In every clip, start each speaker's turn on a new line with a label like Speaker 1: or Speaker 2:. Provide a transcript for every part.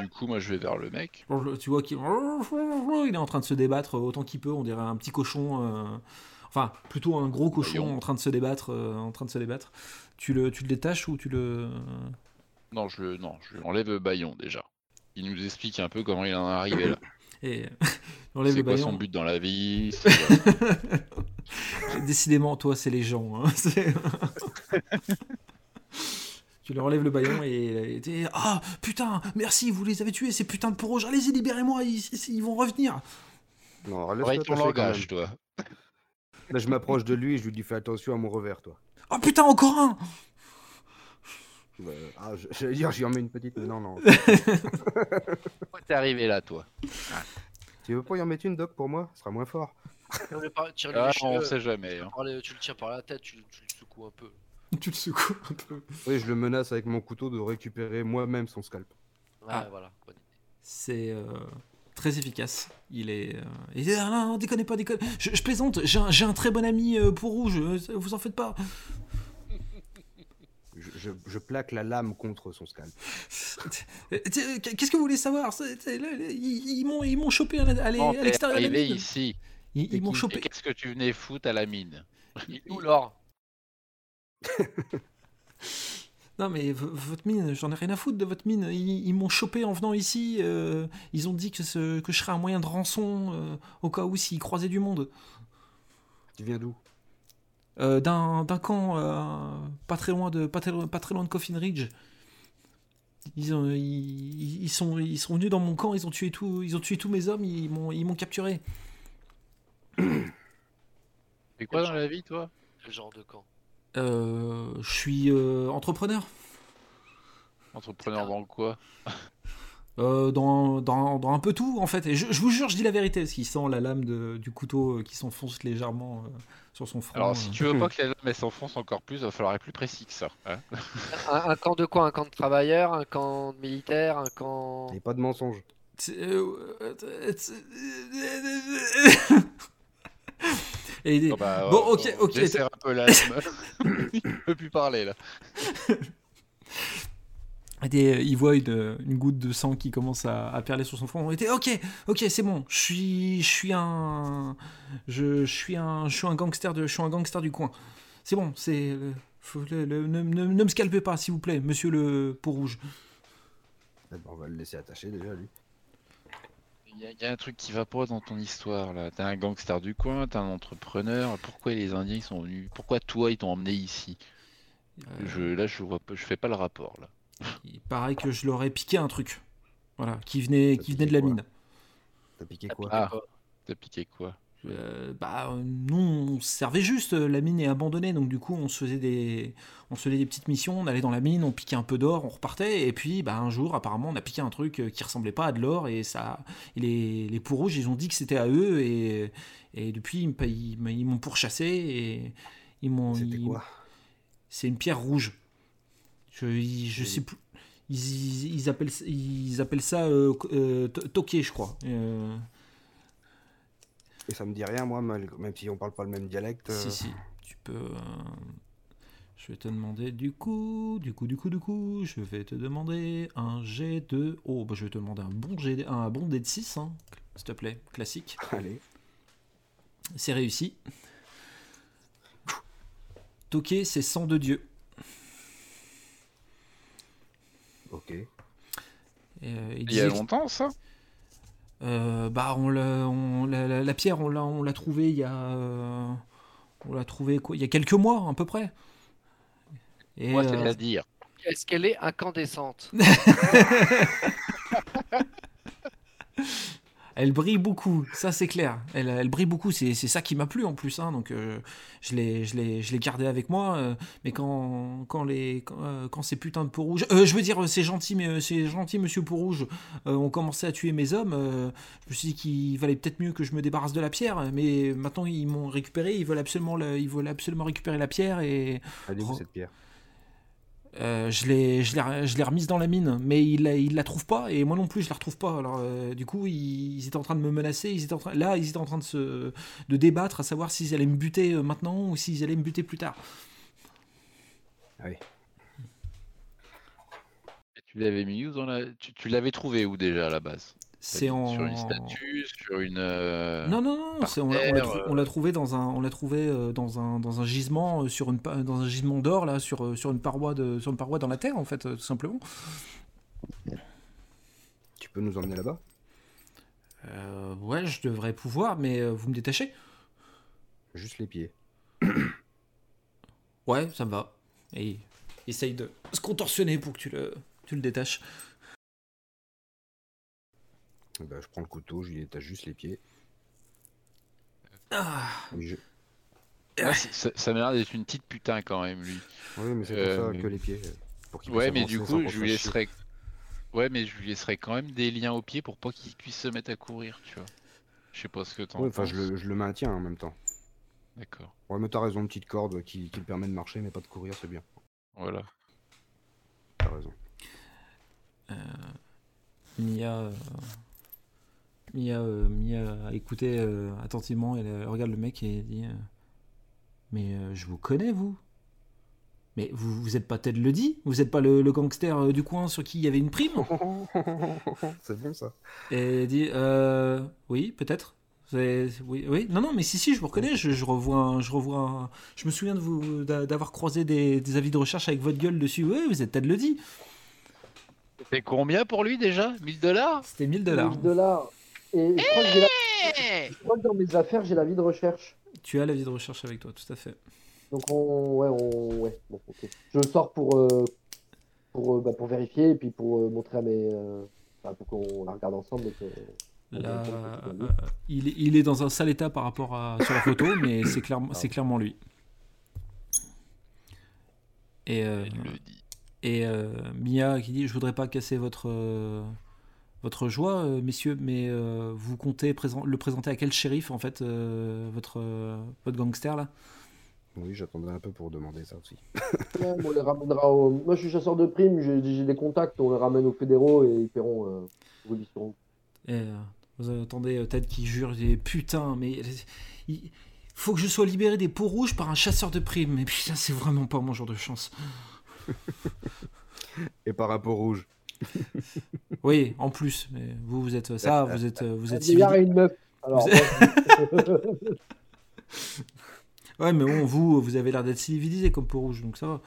Speaker 1: du coup, moi, je vais vers le mec.
Speaker 2: Tu vois qu'il il est en train de se débattre autant qu'il peut. On dirait un petit cochon. euh, Enfin, plutôt un gros cochon
Speaker 1: Voyons.
Speaker 2: en train de se débattre. euh, en train de se débattre. Tu le, tu le détaches ou tu le.
Speaker 1: Non, je le, non, je lui enlève le baillon déjà. Il nous explique un peu comment il en est arrivé là.
Speaker 2: Et
Speaker 1: C'est quoi
Speaker 2: baillon.
Speaker 1: son but dans la vie
Speaker 2: Décidément, toi, c'est les gens. hein. Tu leur enlèves le baillon et t'es ah putain, merci, vous les avez tués, ces putains de rouges. Allez-y, libérez-moi, ils, ils- ils vont revenir.
Speaker 3: Non,
Speaker 1: ton langage, toi.
Speaker 3: Là, je m'approche de lui et je lui dis fais attention à mon revers, toi.
Speaker 2: Oh putain, encore un.
Speaker 3: Bah, ah, j'allais dire, j'y en mets une petite, mais non, non.
Speaker 1: Pourquoi t'es arrivé là, toi?
Speaker 3: Tu veux pas y en mettre une, Doc, pour moi? Ce sera moins fort.
Speaker 4: Par- tire-lui
Speaker 1: ah,
Speaker 4: les
Speaker 1: On sait jamais. hein.
Speaker 4: Tu le tires par la tête, tu le secoues un peu.
Speaker 2: Tu le secoues un peu.
Speaker 3: Oui, je le menace avec mon couteau de récupérer moi-même son scalp.
Speaker 4: Ouais,
Speaker 2: Ah.
Speaker 4: voilà.
Speaker 2: C'est euh, très efficace. Il est. euh, il dit, ah, non, déconnez pas, déconnez. Je, je plaisante. J'ai un, j'ai un très bon ami euh, pour rouge. Vous en faites pas.
Speaker 3: Je, je- je plaque la lame contre son scalp.
Speaker 2: Qu'est-ce que vous voulez savoir? C'est- c'est- là, là, Ils ils m'ont ils m'ont chopé à la- à l'e-
Speaker 1: Bon,
Speaker 2: à
Speaker 1: t'es
Speaker 2: l'extérieur de la mine.
Speaker 1: ici.
Speaker 2: Ils, ils m'ont chopé.
Speaker 1: qu'est-ce que tu venais foutre à la mine?
Speaker 4: Il est où l'or
Speaker 2: Non mais votre mine, j'en ai rien à foutre de votre mine. Ils, ils m'ont chopé en venant ici. euh, ils ont dit que, ce- que je serais un moyen de rançon euh, au cas où s'ils croisaient du monde.
Speaker 3: Tu viens d'où?
Speaker 2: Euh, D'un d'un camp euh, pas très loin de pas très, pas très loin de Coffin Ridge. Ils, ont, ils, ils sont, ils sont venus dans mon camp, ils ont tué, tout, ils ont tué tous mes hommes, ils m'ont ils m'ont capturé.
Speaker 1: Fais quoi dans la vie, toi?
Speaker 4: Quel genre de camp?
Speaker 2: Euh, je suis euh, entrepreneur.
Speaker 1: Entrepreneur dans quoi
Speaker 2: Euh, dans, dans, dans un peu tout en fait. Et je, je vous jure, je dis la vérité, parce qu'il sent la lame de- du couteau euh, qui s'enfonce légèrement euh, sur son front.
Speaker 1: Alors, si
Speaker 2: euh.
Speaker 1: tu veux pas que la lame s'enfonce encore plus, il va falloir être plus précis que ça. hein.
Speaker 4: un, un camp de quoi Un camp de travailleurs Un camp de militaires Un camp.
Speaker 3: Et pas de mensonge.
Speaker 2: Euh, euh, euh, Et
Speaker 1: Bon, bah,
Speaker 2: Bon,
Speaker 1: euh,
Speaker 2: ok, ok.
Speaker 1: Un peu lame. il peut plus parler là.
Speaker 2: et des- il voit une, une goutte de sang qui commence à, à perler sur son front. Il était ok, ok, c'est bon. Je suis, je suis un, je, je suis un, je suis un gangster de, je suis un gangster du coin. C'est bon, c'est, euh, faut le- le- ne, ne- ne me scalpez pas, s'il vous plaît, Monsieur le peau rouge.
Speaker 3: On va le laisser attacher déjà, lui.
Speaker 1: Il y, a- il y a un truc qui va pas dans ton histoire là. T'es un gangster du coin, t'es un entrepreneur. Pourquoi les Indiens ils sont venus? Pourquoi toi ils t'ont emmené ici?
Speaker 2: Euh,
Speaker 1: je, Là je vois pas, je fais pas le rapport là.
Speaker 2: Il paraît que je leur ai piqué un truc. Voilà, qui venait, qui venait de la mine.
Speaker 3: T'as piqué quoi?
Speaker 1: Ah, t'as piqué quoi?
Speaker 2: Euh, bah, nous, on se servait juste. euh, La mine est abandonnée, donc du coup, on se faisait des, on se faisait des petites missions. On allait dans la mine, on piquait un peu d'or, on repartait. Et puis, bah, un jour, apparemment, on a piqué un truc euh, qui ressemblait pas à de l'or. Et ça, et les, les peaux rouges, ils ont dit que c'était à eux. Et, et depuis, ils, ils, ils m'ont pourchassé et ils m'ont.
Speaker 3: C'était quoi?
Speaker 2: C'est une pierre rouge. Je, je sais plus. Ils, ils, appellent, ils appellent ça euh, euh, to- toqué, je crois.
Speaker 3: Et ça me dit rien, moi, même si on parle pas le même dialecte.
Speaker 2: Si,
Speaker 3: euh,
Speaker 2: si, tu peux. euh, Je vais te demander du coup, du coup, du coup, du coup, je vais te demander un G de. Oh, bah je vais te demander un bon G, un bon D de 6, hein, s'il te plaît, classique.
Speaker 3: Allez.
Speaker 2: C'est réussi. Toqué, c'est sang de Dieu.
Speaker 3: Ok.
Speaker 2: Et, euh, il
Speaker 1: Il y a longtemps ça?
Speaker 2: Bah, on l'a, on- la, la- la pierre, on l'a, on l'a trouvée il y a, euh, on l'a trouvée quoi, il y a quelques mois à peu près. Et,
Speaker 1: Moi,
Speaker 2: euh,
Speaker 1: c'est-à-dire.
Speaker 4: Est-ce qu'elle est incandescente?
Speaker 2: Elle brille beaucoup, ça c'est clair. Elle, elle brille beaucoup, c'est ça qui m'a plu en plus. hein, donc euh, je l'ai gardé avec moi. euh, mais quand, quand, les, quand, euh, quand ces putains de peau rouge. euh, je veux dire, c'est gentil, mais euh, c'est gentil, monsieur peau rouge, ont commencé à tuer mes hommes. je me suis dit qu'il valait peut-être mieux que je me débarrasse de la pierre. Mais maintenant ils m'ont récupéré, ils veulent, absolument ils veulent absolument récupérer la pierre. Et
Speaker 3: Elle est où
Speaker 2: Re-
Speaker 3: cette pierre?
Speaker 2: Euh, je l'ai remise dans la mine, mais il la, il la trouve pas et moi non plus je la retrouve pas. Alors euh, du coup ils, ils étaient en train de me menacer, ils étaient en train, là ils étaient en train de se de débattre à savoir s'ils allaient me buter euh, maintenant ou s'ils allaient me buter plus tard.
Speaker 3: Oui.
Speaker 1: Tu l'avais mis où dans la. Tu, tu l'avais trouvé où déjà à la base?
Speaker 2: C'est
Speaker 1: Sur une statue, sur une. euh,
Speaker 2: Non, non, non, on l'a on l'a
Speaker 1: euh.
Speaker 2: on l'a trouvé dans un, on l'a trouvé euh, dans un, dans un gisement sur une, dans un gisement d'or là, sur, sur une paroi de, sur une paroi dans la terre en fait, tout simplement.
Speaker 3: Tu peux nous emmener là-bas?
Speaker 2: Euh, ouais, je devrais pouvoir, mais vous me détachez?
Speaker 3: Juste les pieds.
Speaker 2: Ouais, ça me va. Et essaye de se contorsionner pour que tu le, tu le détaches.
Speaker 3: Ben, je prends le couteau, je lui détache juste les pieds.
Speaker 2: Ah,
Speaker 3: je-
Speaker 1: Ah, ça, ça m'a l'air d'être une petite putain quand même, lui.
Speaker 3: Oui, mais c'est
Speaker 1: Euh,
Speaker 3: pour ça
Speaker 1: mais-
Speaker 3: que les pieds. euh, Pour
Speaker 1: Ouais, mais du coup, je lui
Speaker 3: chier.
Speaker 1: laisserais. Ouais, mais je lui laisserais quand même des liens aux pieds pour pas qu'il puisse se mettre à courir, tu vois. Je sais pas ce que t'en
Speaker 3: Ouais, enfin, je le, je le maintiens en même temps.
Speaker 1: D'accord.
Speaker 3: Ouais, mais t'as raison, une petite corde qui, qui le permet de marcher, mais pas de courir, c'est bien.
Speaker 1: Voilà.
Speaker 3: T'as raison.
Speaker 2: Mia, euh, Mia, euh, Mia a écouté euh, attentivement, elle, euh, regarde le mec et dit euh, Mais euh, je vous connais, vous Mais vous, vous êtes pas Ted Ledy Vous êtes pas le, le gangster euh, du coin sur qui il y avait une prime?
Speaker 3: C'est bon ça.
Speaker 2: Et elle dit euh, Oui, peut-être. Oui, oui, non, non, mais si, si, je vous reconnais. Je, je revois, un- je revois. un- Je me souviens de vous d'a- d'avoir croisé des, des avis de recherche avec votre gueule dessus. Oui, vous êtes Ted Ledy.
Speaker 1: C'est combien pour lui déjà? 1000 dollars?
Speaker 2: C'était 1000 dollars.
Speaker 5: 1000 dollars. Et je crois, que j'ai la- je crois que dans mes affaires, j'ai la vie de recherche.
Speaker 2: Tu as l'avis de recherche avec toi, tout à fait.
Speaker 5: Donc on, ouais, on, ouais, bon, ok. Je le sors pour, euh, pour, euh, bah, pour vérifier et puis pour euh, montrer à mes, euh, enfin, pour qu'on la regarde ensemble. et que-
Speaker 2: Là,
Speaker 5: on va-
Speaker 2: il, est- il est dans un sale état par rapport à sur la photo, mais c'est clairement, c'est clairement lui. Et, euh,
Speaker 1: Il le dit.
Speaker 2: et euh, Mia qui dit Je voudrais pas casser votre, euh, votre joie, euh, messieurs, mais euh, vous comptez présent- le présenter à quel shérif, en fait, euh, votre, euh, votre gangster là?
Speaker 3: Oui, j'attendais un peu pour demander ça aussi.
Speaker 5: Ouais, on les ramènera au... Moi, je suis chasseur de primes, j'ai des contacts, on les ramène aux fédéraux et ils paieront. Euh.
Speaker 2: Et euh, vous entendez euh, Ted qui jure il dit, Putain, mais il faut que je sois libéré des peaux rouges par un chasseur de primes. Mais putain, c'est vraiment pas mon genre de chance.
Speaker 3: Et par rapport rouge.
Speaker 2: Oui, en plus, mais vous, vous êtes ça, vous êtes, euh, vous êtes
Speaker 5: une meuf. Alors,
Speaker 2: Ouais, mais bon, vous, vous avez l'air d'être civilisé comme peau rouge, donc ça va.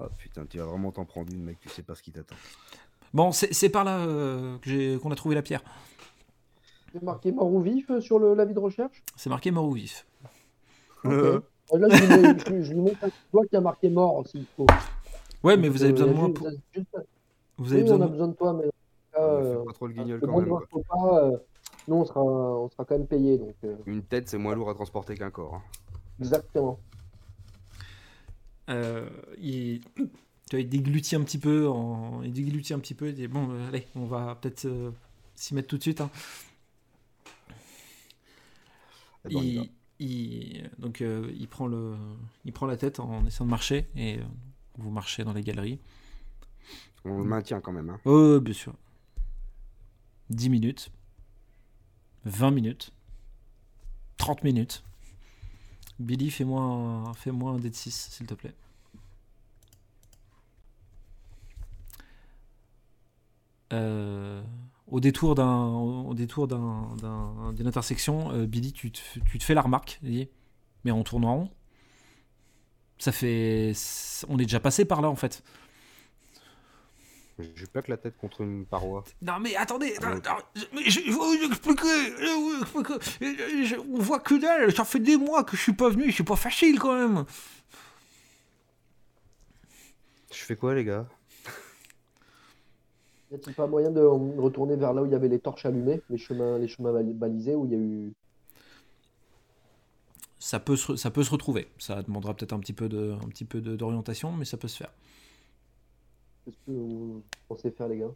Speaker 3: Ah putain, tu vas vraiment t'en prendre une, mec, tu sais pas ce qui t'attend.
Speaker 2: Bon, c'est par là euh, que qu'on a trouvé la pierre.
Speaker 5: c'est marqué mort ou vif euh, sur le, la vie de recherche?
Speaker 2: C'est marqué mort ou vif.
Speaker 5: Ok. Euh, Là, je lui, mets- montre un doigt qui a marqué mort s'il faut.
Speaker 2: Ouais, mais vous avez besoin de moi pour.
Speaker 5: juste-
Speaker 2: Vous avez
Speaker 5: oui,
Speaker 2: besoin
Speaker 5: on a
Speaker 2: de...
Speaker 5: besoin de toi, mais euh,
Speaker 3: pas trop le guignol quand même.
Speaker 5: repas, euh, nous, on sera, on sera quand même payé. Donc, euh,
Speaker 3: Une tête, c'est moins lourd à transporter qu'un corps. hein.
Speaker 5: exactement.
Speaker 2: Euh, il... Tu vois, il déglutit un petit peu, en... il déglutit un petit peu, il dit bon, allez, on va peut-être euh, s'y mettre tout de suite. hein.
Speaker 3: Ben,
Speaker 2: il, il- donc euh, il prend le, il prend la tête en essayant de marcher et euh, vous marchez dans les galeries.
Speaker 3: On le maintient quand même. Hein.
Speaker 2: Oh, bien sûr. 10 minutes, 20 minutes, 30 minutes. Billy, fais-moi un, fais-moi un dé de 6, s'il te plaît. Euh, au détour d'un au détour d'un, d'un- d'une intersection, euh, Billy, tu te, f- tu te fais la remarque, mais en tournant en rond. Ça fait, on est déjà passé par là en fait.
Speaker 3: Je plaque la tête contre une paroi.
Speaker 2: Non mais attendez,
Speaker 3: Ah,
Speaker 2: non,
Speaker 3: ok.
Speaker 2: non, je- mais je, je vais vous expliquer, je vais vous expliquer. Je- je- on voit que dalle, ça fait des mois que je suis pas venu, c'est pas facile quand même.
Speaker 3: Je fais quoi, les gars?
Speaker 5: Y a-t-il pas moyen de retourner vers là où il y avait les torches allumées, les chemins, les chemins bali- balisés, où il y a eu.
Speaker 2: Ça peut se, ça peut se retrouver, ça demandera peut-être un petit peu de, un petit peu de- d'orientation, mais ça peut se faire.
Speaker 5: Qu'est-ce que vous pensez faire, les gars?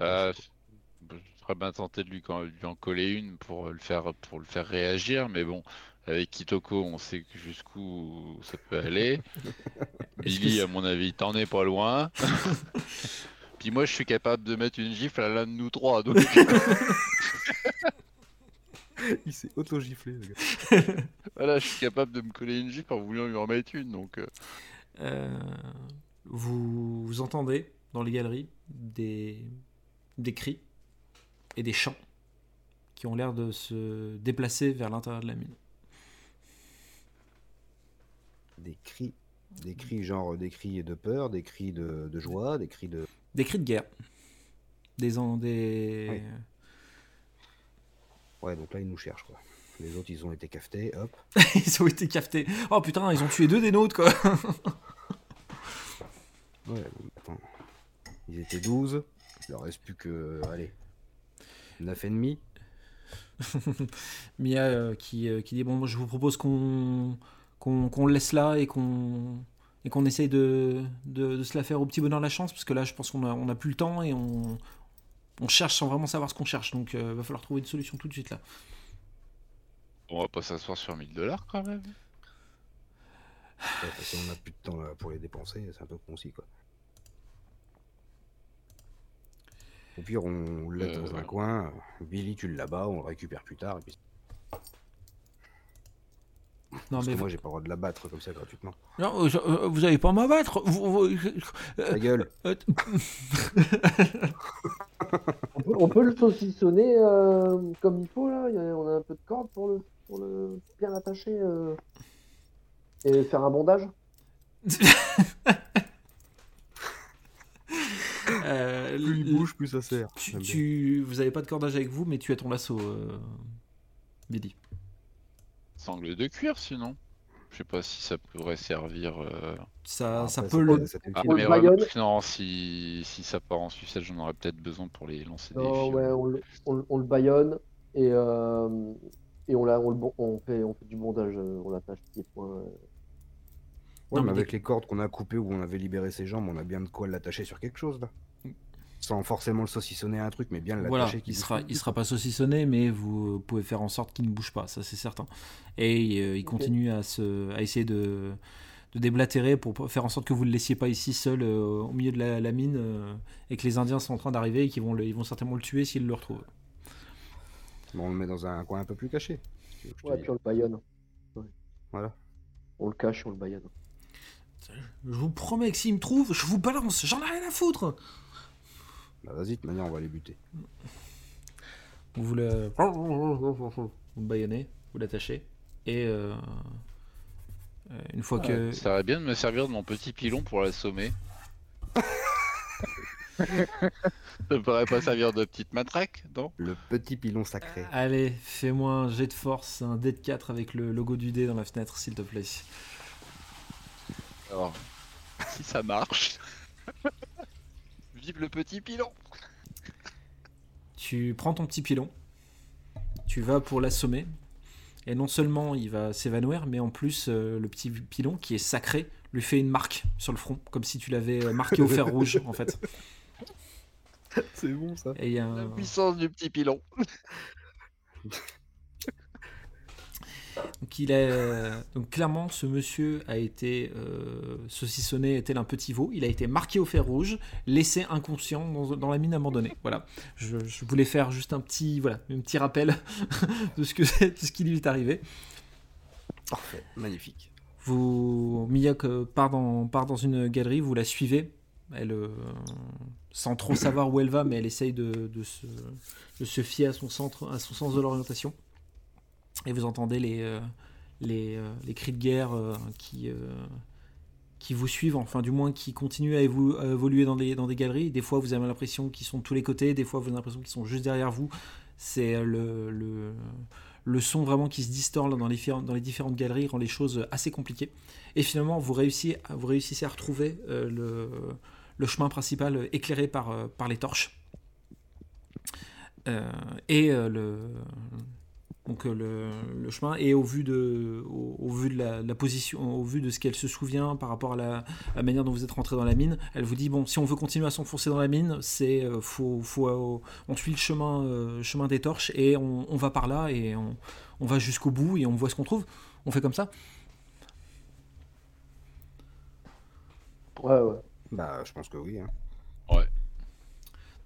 Speaker 1: Euh, je serais bien tenté de lui, quand- lui en coller une pour le faire, pour le faire réagir, mais bon, avec Kitoko, on sait jusqu'où ça peut aller. Billy, à mon avis, t'en es pas loin. Puis moi, je suis capable de mettre une gifle à l'un de nous trois. Donc...
Speaker 3: Il s'est auto-giflé, le gars.
Speaker 1: voilà, je suis capable de me coller une gifle en voulant lui en mettre une. Donc, euh,
Speaker 2: Euh, vous, vous entendez dans les galeries des, des cris et des chants qui ont l'air de se déplacer vers l'intérieur de la mine.
Speaker 3: Des cris, des cris genre des cris de peur, des cris de, de joie, des cris de.
Speaker 2: Des cris de guerre. Des, des...
Speaker 3: Oui. Ouais, donc là ils nous cherchent quoi. Les autres ils ont été cafetés, hop.
Speaker 2: ils ont été cafetés. Oh putain, ils ont tué deux des nôtres quoi.
Speaker 3: Ouais, attends. Ils étaient 12. Il leur reste plus que. Allez. 9 et demi.
Speaker 2: Mia euh, qui, euh, qui dit bon moi, je vous propose qu'on qu'on le laisse là et qu'on et qu'on essaye de, de, de se la faire au petit bonheur de la chance parce que là je pense qu'on a, on a plus le temps et on, on cherche sans vraiment savoir ce qu'on cherche donc il va falloir trouver une solution tout de suite là.
Speaker 1: On va pas s'asseoir sur 1000 dollars quand même.
Speaker 3: Ouais, parce qu'on a plus de temps là, pour les dépenser, c'est un peu concis quoi. Au pire, on le
Speaker 1: Euh,
Speaker 3: dans un
Speaker 1: ouais.
Speaker 3: coin. Billy, tu l'as-bas, on le récupère plus tard. Et puis...
Speaker 2: Non
Speaker 3: Parce
Speaker 2: mais
Speaker 3: que moi, j'ai pas le droit de la battre comme ça gratuitement.
Speaker 2: non, euh, je- euh, vous avez pas à m'abattre. Vous- vous- euh,
Speaker 3: Ta gueule
Speaker 2: euh,
Speaker 5: On peut, on peut le saucissonner euh, comme il faut là. Il y a- on a un peu de corde pour le, pour le bien l'attacher euh, et faire un bondage?
Speaker 2: euh,
Speaker 3: Plus il bouge, plus ça sert.
Speaker 2: tu, vous avez pas de cordage avec vous mais tu as ton lasso euh, Billy.
Speaker 1: Sangle de cuir sinon. Je sais pas si ça pourrait servir. euh,
Speaker 2: Ça,
Speaker 3: Ah,
Speaker 2: ça peut le
Speaker 1: Ah, mais
Speaker 5: baïonne.
Speaker 1: remarque, non, si, si ça part en sucette, j'en aurais peut-être besoin pour les lancer des
Speaker 5: Non,
Speaker 1: fils.
Speaker 5: ouais, on, le- on on le baïonne et, euh, et on, la, on, le, bon- on, fait, on fait du bondage. euh, On l'attache pieds points. euh.
Speaker 3: Ouais,
Speaker 2: Non,
Speaker 3: mais
Speaker 2: mais
Speaker 3: avec les cordes qu'on a coupées où on avait libéré ses jambes, on a bien de quoi l'attacher sur quelque chose là. Sans forcément le saucissonner à un truc, mais bien l'attacher.
Speaker 2: Voilà,
Speaker 3: qu'il
Speaker 2: il sera, il sera pas saucissonné, mais vous pouvez faire en sorte qu'il ne bouge pas, ça c'est certain. Et euh, il continue à, se, à essayer de, de déblatérer pour faire en sorte que vous ne le laissiez pas ici seul euh, au milieu de la, la mine euh, et que les Indiens sont en train d'arriver et qu'ils vont, le- ils vont certainement le tuer s'ils le retrouvent.
Speaker 3: Bon, on le met dans un coin un peu plus caché. si
Speaker 5: Ouais, puis on le baïonne.
Speaker 3: Voilà.
Speaker 5: On le cache on le baïonne.
Speaker 2: Je vous promets que s'ils me trouvent, je vous balance, j'en ai rien à foutre
Speaker 3: Bah vas-y, de toute manière, on va les buter.
Speaker 2: Vous le, vous le baïonnez, vous l'attachez, et euh, euh, une fois que...
Speaker 1: Ça aurait bien de me servir de mon petit pilon pour l'assommer. Ça ne pourrait pas servir de petite matraque, non?
Speaker 3: Le petit pilon sacré.
Speaker 2: Allez, fais-moi un jet de force, un dé de 4 avec le logo du dé dans la fenêtre, s'il te plaît.
Speaker 1: Alors, si ça marche. Vive le petit pilon
Speaker 2: Tu prends ton petit pilon, tu vas pour l'assommer, et non seulement il va s'évanouir, mais en plus euh, le petit pilon, qui est sacré, lui fait une marque sur le front, comme si tu l'avais euh, marqué au fer rouge, en fait.
Speaker 3: C'est bon ça.
Speaker 2: Et il y a
Speaker 1: La
Speaker 2: un...
Speaker 1: puissance du petit pilon
Speaker 2: Donc, il est... Donc clairement, ce monsieur a été euh, saucissonné tel un petit veau? Il a été marqué au fer rouge, laissé inconscient dans, dans la mine abandonnée. Voilà. Je, je voulais faire juste un petit, voilà, un petit rappel de ce, que, de ce qui lui est arrivé.
Speaker 3: Parfait, magnifique.
Speaker 2: Vous, Miyak euh, part dans, part dans une galerie, vous la suivez. Elle, euh, sans trop savoir où elle va, mais elle essaye de, se, fier à son, centre, à son sens de l'orientation. Et vous entendez les, euh, euh, cris de guerre qui, vous suivent, enfin du moins qui continuent à, évo- à évoluer dans des, galeries. Des fois, vous avez l'impression qu'ils sont de tous les côtés, des fois, vous avez l'impression qu'ils sont juste derrière vous. C'est le, son vraiment qui se distord dans, les, différentes- galeries rend les choses assez compliquées. Et finalement, vous réussissez, à retrouver le, le chemin principal euh, éclairé par, euh, par les torches. Euh, et le, donc le, le chemin et au vu de, au, vu de la, position, au vu de ce qu'elle se souvient par rapport à la, manière dont vous êtes rentré dans la mine, elle vous dit bon, si on veut continuer à s'enfoncer dans la mine, c'est faut, faut, on suit le chemin, chemin des torches et on, on va par là et on, on va jusqu'au bout et on voit ce qu'on trouve. On fait comme ça.
Speaker 5: Ouais, ouais.
Speaker 3: Bah, je pense que oui. Hein.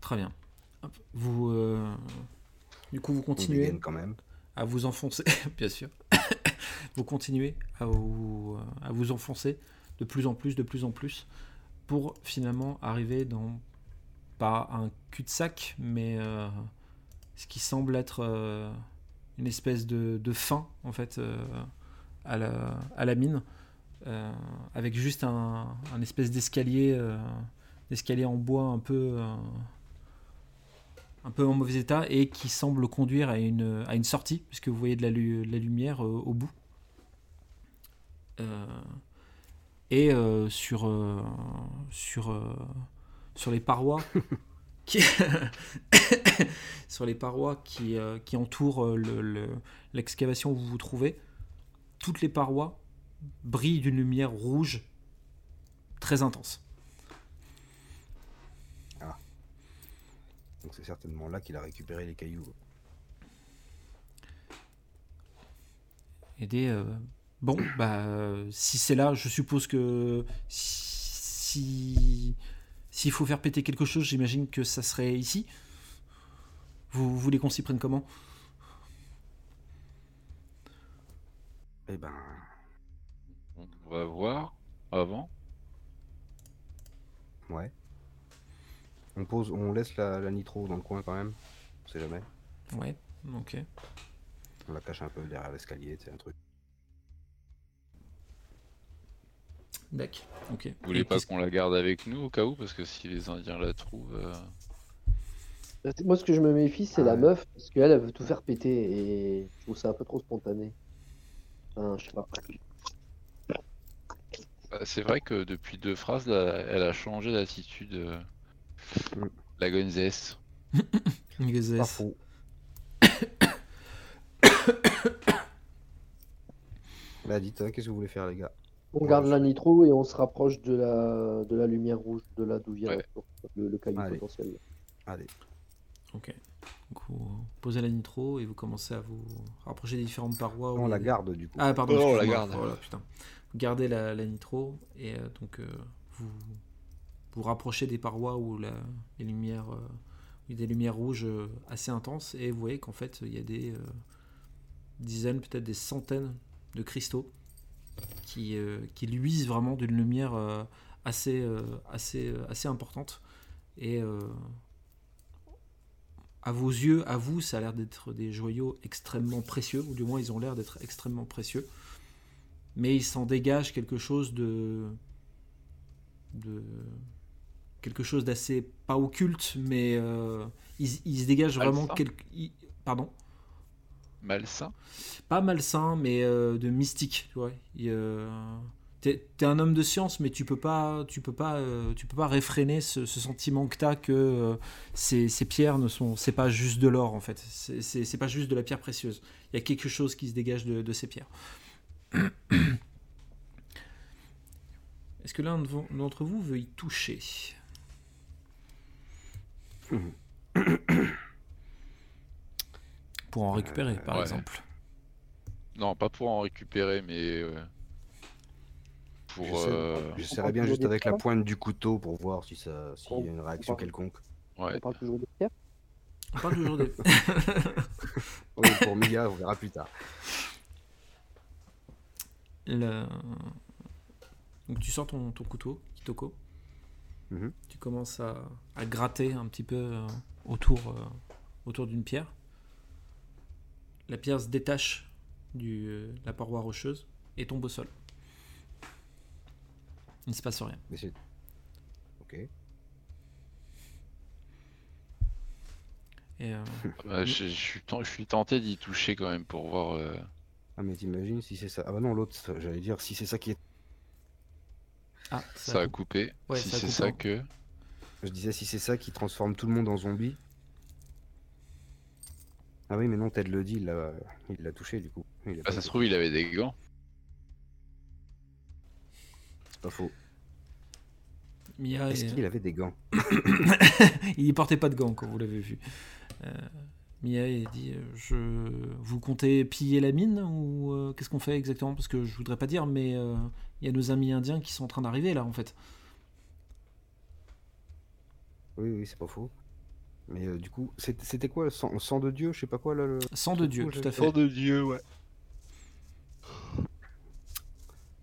Speaker 2: Très bien. Hop, Vous, euh, du coup, vous
Speaker 3: On
Speaker 2: continuez.
Speaker 3: dégaine quand même.
Speaker 2: à vous enfoncer, bien sûr. vous continuez à vous, à vous enfoncer de plus en plus, de plus en plus, pour finalement arriver dans pas un cul-de-sac, mais euh, ce qui semble être euh, une espèce de, de fin en fait euh, à, la, à la mine, euh, avec juste un, un espèce d'escalier, euh, d'escalier en bois un peu, euh, un peu en mauvais état et qui semble conduire à une, à une sortie, puisque vous voyez de la, lu- de la lumière euh, au bout. Euh, et euh, sur, euh, sur, euh, sur les parois qui, sur les parois qui, euh, qui entourent euh, le- le- l'excavation où vous vous trouvez, toutes les parois brillent d'une lumière rouge très intense.
Speaker 3: Donc c'est certainement là qu'il a récupéré les cailloux.
Speaker 2: Et des, euh, bon, bah, euh, si c'est là, je suppose que si s'il faut faire péter quelque chose, j'imagine que ça serait ici. Vous, vous voulez qu'on s'y prenne comment?
Speaker 3: Eh ben,
Speaker 1: va voir avant.
Speaker 3: ouais. On pose, on laisse la, la nitro dans le coin quand même. On sait jamais.
Speaker 2: Ouais, ok.
Speaker 3: On la cache un peu derrière l'escalier, c'est un truc.
Speaker 2: D'accord, ok.
Speaker 1: Vous voulez
Speaker 2: Et
Speaker 1: pas qu'on la garde avec nous au cas où? Parce que si les Indiens la trouvent. euh,
Speaker 5: Moi, ce que je me méfie, c'est
Speaker 3: Ah
Speaker 5: la meuf, parce qu'elle, elle veut tout faire péter, et je trouve ça un peu trop spontané. Enfin, je sais pas.
Speaker 1: Bah, C'est vrai que depuis deux phrases, là, elle a changé d'attitude. euh,
Speaker 3: Mm.
Speaker 1: La gonzesse.
Speaker 3: Pas faux. Bah dites, hein, qu'est-ce que vous voulez faire les gars?
Speaker 5: On garde la nitro et on se rapproche de la, de la lumière rouge, de là d'où vient
Speaker 1: Ouais.
Speaker 5: le, le caillou
Speaker 3: Allez.
Speaker 5: potentiel.
Speaker 3: Allez.
Speaker 2: Ok. Donc vous posez la nitro et vous commencez à vous rapprocher des différentes parois. où
Speaker 3: on
Speaker 2: il y a
Speaker 3: la
Speaker 2: des-
Speaker 3: garde du coup.
Speaker 2: Ah pardon,
Speaker 1: Oh, on la
Speaker 2: excuse-moi.
Speaker 1: garde.
Speaker 2: Oh là, putain. Gardez la, nitro et euh, donc euh, vous vous rapprochez des parois où la, les lumières, euh, où a des lumières rouges euh, assez intenses et vous voyez qu'en fait il y a des euh, dizaines, peut-être des centaines de cristaux qui, euh, luisent vraiment d'une lumière euh, assez, euh, assez, euh, assez importante et euh, à vos yeux, à vous, ça a l'air d'être des joyaux extrêmement précieux, ou du moins ils ont l'air d'être extrêmement précieux. Mais il s'en dégage quelque chose de. de quelque chose d'assez. pas occulte, mais euh, il, il se dégage vraiment quelque. il- pardon?
Speaker 1: Malsain
Speaker 2: Pas malsain, mais euh, de mystique, tu vois. Euh, T'es t'es un homme de science, mais tu peux pas, tu peux pas, euh, tu peux pas réfréner ce, ce sentiment que t'as que ces, ces pierres ne sont, c'est pas juste de l'or en fait. C'est- pas juste de la pierre précieuse. Il y a quelque chose qui se dégage de, de ces pierres. Est-ce que l'un de vous- d'entre vous veut y toucher? Pour en récupérer, par
Speaker 1: ouais.
Speaker 2: exemple.
Speaker 1: Non, pas pour en récupérer, mais. euh, Pour.
Speaker 3: J'essaie-
Speaker 1: euh,
Speaker 3: J'essaierai bien juste
Speaker 5: des
Speaker 3: avec la
Speaker 5: pierres?
Speaker 3: pointe du couteau pour voir si ça, s'il y a une réaction
Speaker 5: On parle-
Speaker 3: quelconque.
Speaker 1: ouais.
Speaker 5: On parle toujours de pierre
Speaker 2: On parle toujours de...
Speaker 3: Oui, pour Mia, on verra plus tard.
Speaker 2: Le- Donc tu sors ton, ton couteau, Kitoko.
Speaker 3: Mhm.
Speaker 2: Tu commences à, à gratter un petit peu euh, autour, euh, autour d'une pierre. La pierre se détache de la paroi rocheuse et tombe au sol. Il ne se passe rien.
Speaker 3: Mais Ok.
Speaker 2: Et, euh,
Speaker 1: Bah, je suis tenté d'y toucher quand même pour voir. Euh,
Speaker 3: Ah mais t'imagines si c'est ça. Ah bah non, l'autre, j'allais dire si c'est ça qui est.
Speaker 2: ah,
Speaker 1: Ça a coupé.
Speaker 2: Ouais,
Speaker 1: si c'est ça que.
Speaker 3: Je disais si c'est ça qui transforme tout le monde en zombie. Ah oui, mais non, Ted le dit, il l'a touché du coup. Il a
Speaker 1: Ah, ça se trouve, il avait des gants.
Speaker 3: C'est pas faux.
Speaker 2: Mia
Speaker 3: Est-ce
Speaker 2: est-
Speaker 3: qu'il avait des gants
Speaker 2: il n'y portait pas de gants quand vous l'avez vu. Euh, Mia a dit euh, je... Vous comptez piller la mine ou euh, qu'est-ce qu'on fait exactement? Parce que je voudrais pas dire, mais euh, il y a nos amis indiens qui sont en train d'arriver là en fait.
Speaker 3: Oui, oui, c'est pas faux. Mais euh, du coup, c'était quoi le sang, le sang de Dieu Je sais pas quoi là. le-
Speaker 2: Sang de Dieu, tout à fait.
Speaker 1: de Dieu, ouais.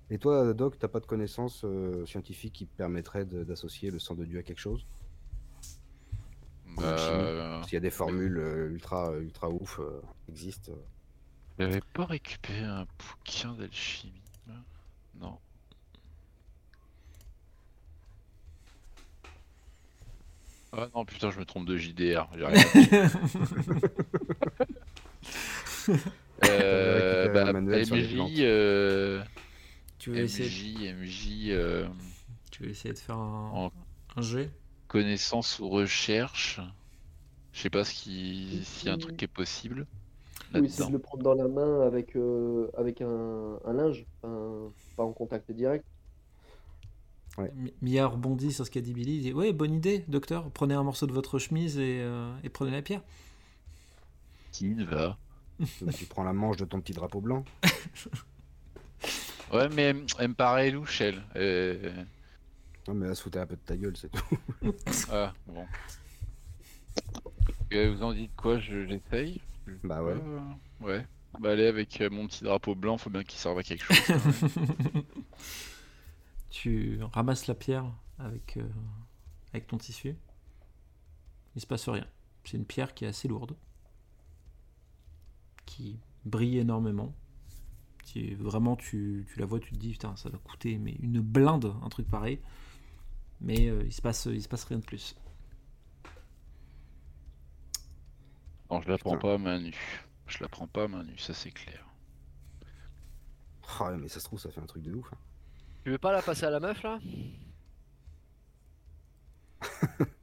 Speaker 3: Et toi, Doc, t'as pas de connaissances euh, scientifiques qui permettraient d'associer le sang de Dieu à quelque chose?
Speaker 1: Euh,
Speaker 3: S'il y a des formules euh, ultra, ultra ouf euh, qui existent.
Speaker 1: J'avais pas récupéré un bouquin d'alchimie. Non. Ah non, putain, je me trompe de JDR. j'ai rien euh, bah, MJ, euh,
Speaker 2: Tu veux, essayer,
Speaker 1: MJ, MJ, euh,
Speaker 2: tu veux essayer de faire un,
Speaker 1: En-
Speaker 2: un jet?
Speaker 1: Connaissance ou recherche. Je sais pas y a un truc qui est possible.
Speaker 5: Ou essayer
Speaker 1: là-dedans.
Speaker 5: de le prendre dans la main avec, euh, avec un, un linge, un- pas en contact direct.
Speaker 2: Mi- Mia rebondit sur ce qu'a dit Billy. Il dit Ouais, bonne idée, docteur. Prenez un morceau de votre chemise et, euh, et prenez la pierre.
Speaker 1: Qui va?
Speaker 3: Tu prends la manche de ton petit drapeau blanc.
Speaker 1: Ouais, mais elle, elle me paraît louche, elle. Euh,
Speaker 3: Non, mais là, se foutait un peu de ta gueule, c'est tout.
Speaker 1: Ah, bon. Vous en dites quoi Je l'essaye
Speaker 3: Bah ouais.
Speaker 1: Euh, ouais. Bah allez, avec euh, mon petit drapeau blanc, faut bien qu'il serve à quelque chose.
Speaker 2: tu ramasses la pierre avec, euh, avec ton tissu. Il se passe rien. C'est une pierre qui est assez lourde, qui brille énormément. Qui, vraiment, tu, tu la vois, tu te dis, putain, ça va coûter mais une blinde, un truc pareil. Mais euh, il se passe, il se passe rien de plus.
Speaker 1: non, je la prends pas à main nue. Je la prends pas à main nue, ça c'est clair.
Speaker 3: Ah, mais ça se trouve, ça fait un truc de ouf. hein.
Speaker 4: Tu veux pas la passer à la meuf là?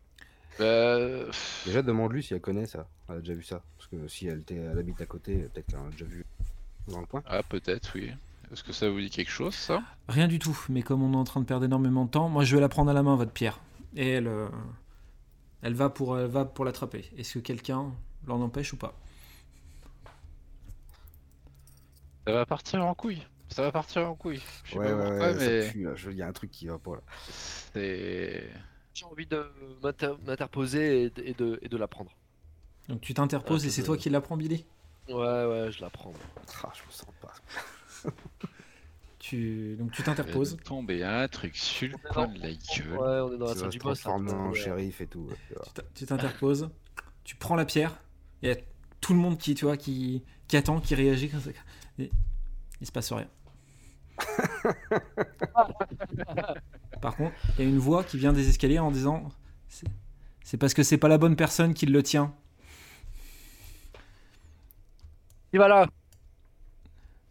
Speaker 1: Bah, pff,
Speaker 3: Déjà, demande-lui si elle connaît ça. Elle a déjà vu ça. Parce que si elle, elle habite à côté, peut-être qu'elle en a déjà vu dans le coin.
Speaker 1: Ah, peut-être, oui. Est-ce que ça vous dit quelque chose, ça?
Speaker 2: Rien du tout, mais comme on est en train de perdre énormément de temps, moi je vais la prendre à la main, votre pierre. Et elle, euh, elle va pour, elle va pour l'attraper. Est-ce que quelqu'un l'en empêche ou pas?
Speaker 1: Ça va partir en couille. Ça va partir en couille. Je sais
Speaker 3: Ouais,
Speaker 1: pas
Speaker 3: ouais,
Speaker 1: pourquoi,
Speaker 3: ouais,
Speaker 1: mais
Speaker 3: Il y a un truc qui va pas là.
Speaker 1: c'est.
Speaker 4: J'ai envie de m'inter- m'interposer et, de- et de, et de la prendre.
Speaker 2: Donc tu t'interposes
Speaker 4: Ah,
Speaker 2: et c'est toi qui la prends, Billy?
Speaker 4: Ouais, ouais, je la prends.
Speaker 3: Ah, je me sens pas.
Speaker 2: tu... Donc tu
Speaker 1: Il
Speaker 2: t'interposes.
Speaker 1: tomber un truc sur le coin de la gueule.
Speaker 4: Ouais, on est dans la salle du boss.
Speaker 3: en shérif et tout. tu
Speaker 2: t'interposes, tu prends la pierre, il y a tout le monde qui, tu vois, qui, qui attend, qui réagit. Et il se passe rien. Par contre, il y a une voix qui vient des escaliers en disant c'est- C'est parce que c'est pas la bonne personne qui le tient.
Speaker 4: Qui va là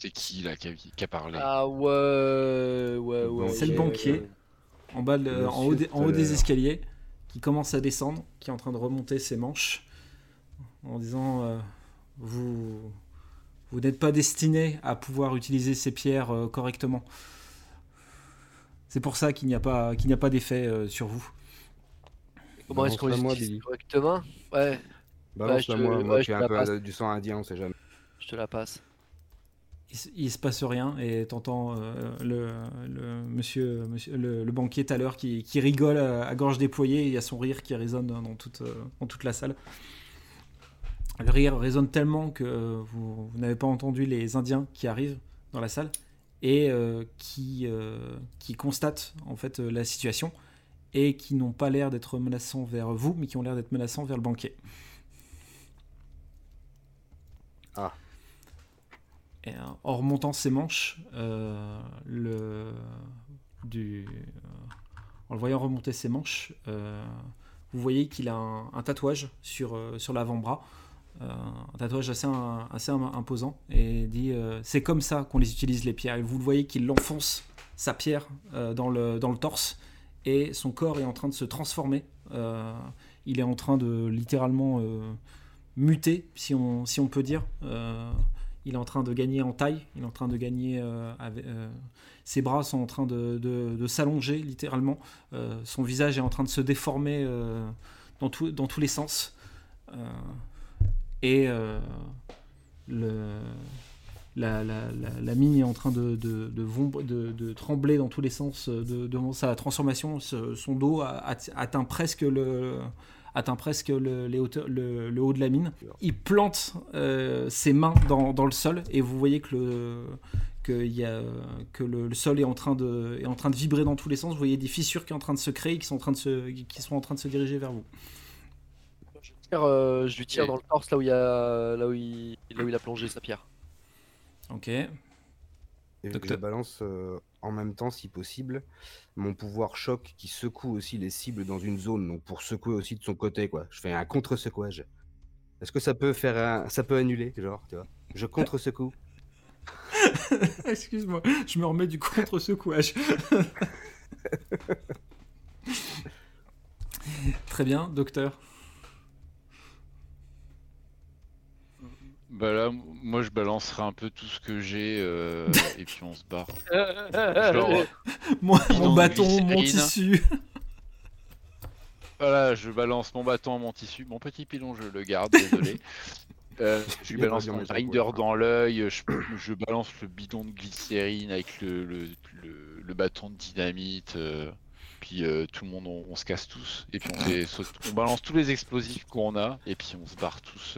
Speaker 1: C'est qui là qui a, qui a parlé
Speaker 4: Ah ouais, ouais, ouais.
Speaker 2: C'est le banquier. en bas, de-
Speaker 3: Monsieur
Speaker 2: en, haut des, en haut escaliers, qui commence à descendre, qui est en train de remonter ses manches, en disant euh, Vous, vous n'êtes pas destiné à pouvoir utiliser ces pierres euh, correctement. C'est pour ça qu'il n'y a pas, qu'il n'y a pas d'effet euh, sur vous.
Speaker 4: Comment est-ce qu'on les utilise correctement? Ouais,
Speaker 3: Balance-la
Speaker 4: te-
Speaker 3: moi, moi
Speaker 4: ouais, je
Speaker 3: un peu
Speaker 4: passe.
Speaker 3: du sang indien, on sait jamais.
Speaker 4: je te la passe.
Speaker 2: Il, il se passe rien et t'entends euh, le, monsieur, le, banquier tout à l'heure qui, rigole à, gorge déployée et il y a son rire qui résonne dans toute, euh, toute la salle. Le rire résonne tellement que euh, vous, n'avez pas entendu les Indiens qui arrivent dans la salle et euh, qui, qui constatent en fait la situation et qui n'ont pas l'air d'être menaçants vers vous mais qui ont l'air d'être menaçants vers le banquier.
Speaker 3: Ah.
Speaker 2: Euh, en remontant ses manches, euh, le, euh, en le voyant remonter ses manches, vous voyez qu'il a un, tatouage sur, sur l'avant-bras, un tatouage assez, assez im- imposant, et dit c'est comme ça qu'on les utilise les pierres. Et vous le voyez qu'il enfonce sa pierre dans, le, dans le torse, et son corps est en train de se transformer. Il est en train de littéralement muter, si on, si on peut dire. Il est en train de gagner en taille, il est en train de gagner. euh, euh, ses bras sont en train de, s'allonger littéralement. Euh, son visage est en train de se déformer dans, tous les sens. Et la, mine est en train de, trembler dans tous les sens de, devant sa transformation. Son dos atteint presque le atteint presque le, les hauteurs- le- le haut de la mine. Il plante euh, ses mains dans, dans le sol et vous voyez que le, que, il y a, que le, le sol est en, train de, est en train de vibrer dans tous les sens. Vous voyez des fissures qui sont en train de se créer, qui sont en train de se, qui sont en train de se diriger vers vous.
Speaker 4: Je, tire, euh, je lui tire dans le torse là où il, a, là où il, là où il a plongé sa pierre.
Speaker 2: Ok.
Speaker 3: Et je
Speaker 2: Docteur.
Speaker 3: balance euh, en même temps, si possible, mon pouvoir choc qui secoue aussi les cibles dans une zone, donc pour secouer aussi de son côté, quoi. Je fais un contre-secouage. Est-ce que ça peut faire un... ça peut annuler, genre, tu vois? Je contre-secoue.
Speaker 2: Excuse-moi, je me remets du contre-secouage. Très bien, docteur.
Speaker 1: Bah là, moi je balancerai un peu tout ce que j'ai euh, et puis on se barre. Genre,
Speaker 2: Moi, mon bâton, mon tissu.
Speaker 1: voilà, je balance mon bâton, mon tissu, mon petit pilon, je le garde, désolé. Euh, je lui balance mon grinder dans l'œil, je, je balance le bidon de glycérine avec le, le, le- le bâton de dynamite, euh, puis euh, tout le monde, on, on se casse tous, et puis on, fait on balance tous les explosifs qu'on a, et puis on se barre tous,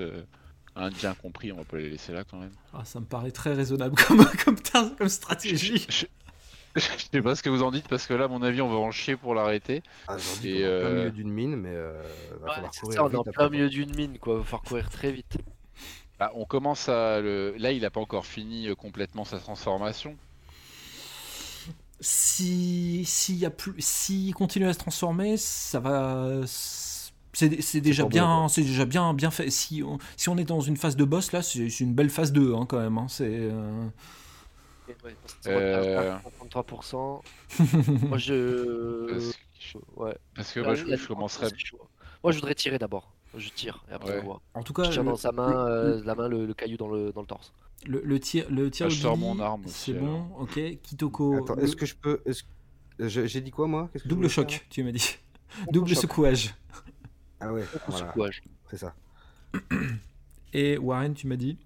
Speaker 1: un bien compris, on va pas les laisser là quand même.
Speaker 2: Ah, ça me paraît très raisonnable comme, comme, stratégie.
Speaker 1: Je, je sais pas ce que vous en dites, parce que là, à mon avis, on va en chier pour l'arrêter.
Speaker 3: Ah, aujourd'hui,
Speaker 1: Et,
Speaker 3: on est en plein
Speaker 1: euh,
Speaker 3: milieu d'une mine, mais euh, va
Speaker 4: Ouais,
Speaker 3: falloir
Speaker 4: c'est
Speaker 3: courir
Speaker 4: ça, on est en plein milieu d'une mine quoi, va falloir courir très vite.
Speaker 1: Bah, on commence à le... Là, il a pas encore fini euh, complètement sa transformation.
Speaker 2: Si s'il y a plus, s'il continue à se transformer, ça va. C'est c'est déjà bien, c'est déjà bien, bien fait. Si on, si on est dans une phase de boss là, c'est c'est une belle phase 2 hein, quand même. hein. C'est euh,
Speaker 4: Et ouais,
Speaker 1: Euh.
Speaker 4: 33%. Moi je.
Speaker 1: Parce que,
Speaker 4: Ouais.
Speaker 1: parce que moi, je, je commencerai.
Speaker 4: Moi je voudrais tirer d'abord. Je tire et après
Speaker 1: Ouais.
Speaker 4: on voit.
Speaker 2: en tout
Speaker 4: Je
Speaker 2: cas
Speaker 4: tire
Speaker 2: le,
Speaker 4: dans sa main, euh, la main le, le caillou dans le, dans le torse.
Speaker 2: le, le tir, le tir
Speaker 1: Ah, je sors mon arme aussi,
Speaker 2: C'est bon, ok. Kitoko,
Speaker 3: Attends, est-ce que je peux. est-ce- euh, je- J'ai dit quoi, moi? Qu'est-ce que je
Speaker 2: double choc, tu m'as dit. Double secouage.
Speaker 3: Ah ouais,
Speaker 4: Au
Speaker 3: voilà,
Speaker 4: secouage.
Speaker 3: c'est ça.
Speaker 2: Et Warren, tu m'as dit.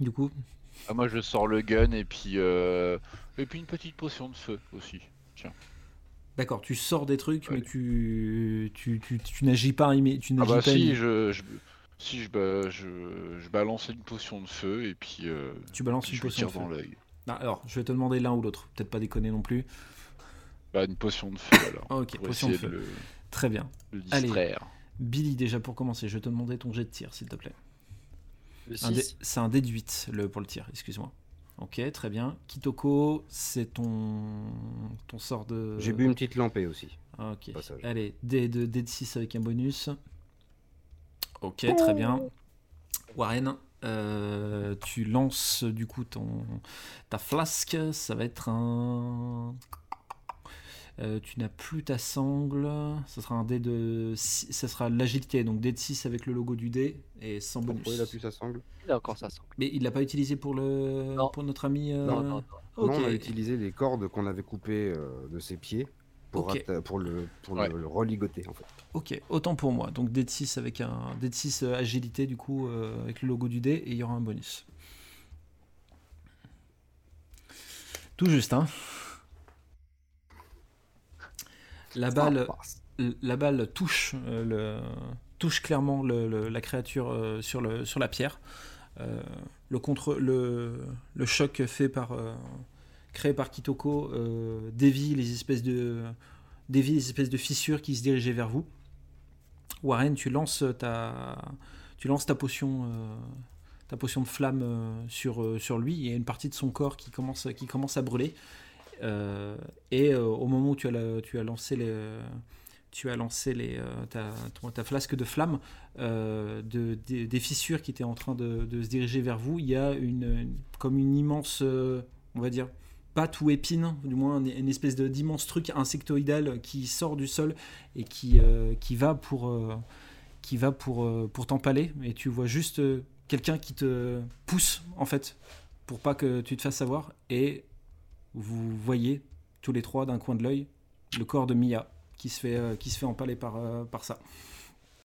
Speaker 2: Du coup,
Speaker 1: Ah, moi, je sors le gun et puis euh, et puis une petite potion de feu aussi.
Speaker 2: d'accord, tu sors des trucs,
Speaker 1: Ouais.
Speaker 2: mais tu, tu, tu, tu n'agis pas, tu
Speaker 1: Ah bah
Speaker 2: pas
Speaker 1: si, je, je si je, ba- je je balance une potion de feu et puis euh,
Speaker 2: tu balances
Speaker 1: puis
Speaker 2: une
Speaker 1: je
Speaker 2: potion
Speaker 1: tire
Speaker 2: de
Speaker 1: dans
Speaker 2: feu.
Speaker 1: l'œil.
Speaker 2: Ah, alors, je vais te demander l'un ou l'autre. Peut-être pas déconner non plus.
Speaker 1: Bah une potion de feu alors.
Speaker 2: Ah, ok, potion de feu.
Speaker 1: le,
Speaker 2: Très bien.
Speaker 1: le
Speaker 2: Allez.
Speaker 1: distraire.
Speaker 2: Billy, déjà pour commencer, je vais te demander ton jet de tir, s'il te plaît.
Speaker 4: Le
Speaker 2: Un dé-
Speaker 4: 6.
Speaker 2: C'est un dé de 8 le, pour le tir, excuse-moi. Ok, très bien. Kitoko, c'est ton, ton sort de.
Speaker 3: J'ai bu une petite lampée aussi.
Speaker 2: Ok.
Speaker 3: Passage.
Speaker 2: Allez, dé de, dé de 6 avec un bonus. Ok, très bien. Warren, euh, tu lances du coup ton, ta flasque. Ça va être un. Euh, tu n'as plus ta sangle. Ça sera un dé de. six- Ça sera l'agilité, donc dé de 6 avec le logo du dé et sans bonus.
Speaker 3: Pourquoi il a plus sa sangle
Speaker 4: Il a encore ça. ça.
Speaker 2: Mais il l'a pas utilisé pour le
Speaker 4: Non.
Speaker 2: pour notre ami. euh,
Speaker 4: Non, non, non.
Speaker 2: Ok.
Speaker 3: Non, on a utilisé les cordes qu'on avait coupées euh, de ses pieds pour, le, pour
Speaker 1: Ouais.
Speaker 3: le, le religoter, en fait.
Speaker 2: Ok, autant pour moi. Donc D de 6 avec un D de 6 euh, agilité du coup euh, avec le logo du dé et il y aura un bonus. Tout juste, hein. La balle, la balle touche, euh, le, touche clairement le- le- la créature euh, sur, le, sur la pierre. Euh, le, contre, le, le choc fait par, euh, créé par Kitoko euh, dévie les espèces de dévie les espèces de fissures qui se dirigeaient vers vous. Warren, tu lances ta, tu lances ta potion, ta potion de flamme sur, sur lui. Il y a une partie de son corps qui commence, qui commence à brûler. Euh, et euh, au moment où tu as, lancé les, tu as lancé les, euh, ta, flasque de flamme, euh, de, des- fissures qui étaient en train de, se diriger vers vous, il y a une, comme une immense, euh, on va dire, patte ou épine, du moins une, une espèce d'immense truc insectoïdal qui sort du sol et qui, qui va pour, qui va pour, pour t'empaler. Et tu vois juste quelqu'un qui te pousse, en fait, pour pas que tu te fasses savoir. Et vous voyez tous les trois d'un coin de l'œil le corps de Mia qui se fait, euh, qui se fait empaler par, euh, par ça.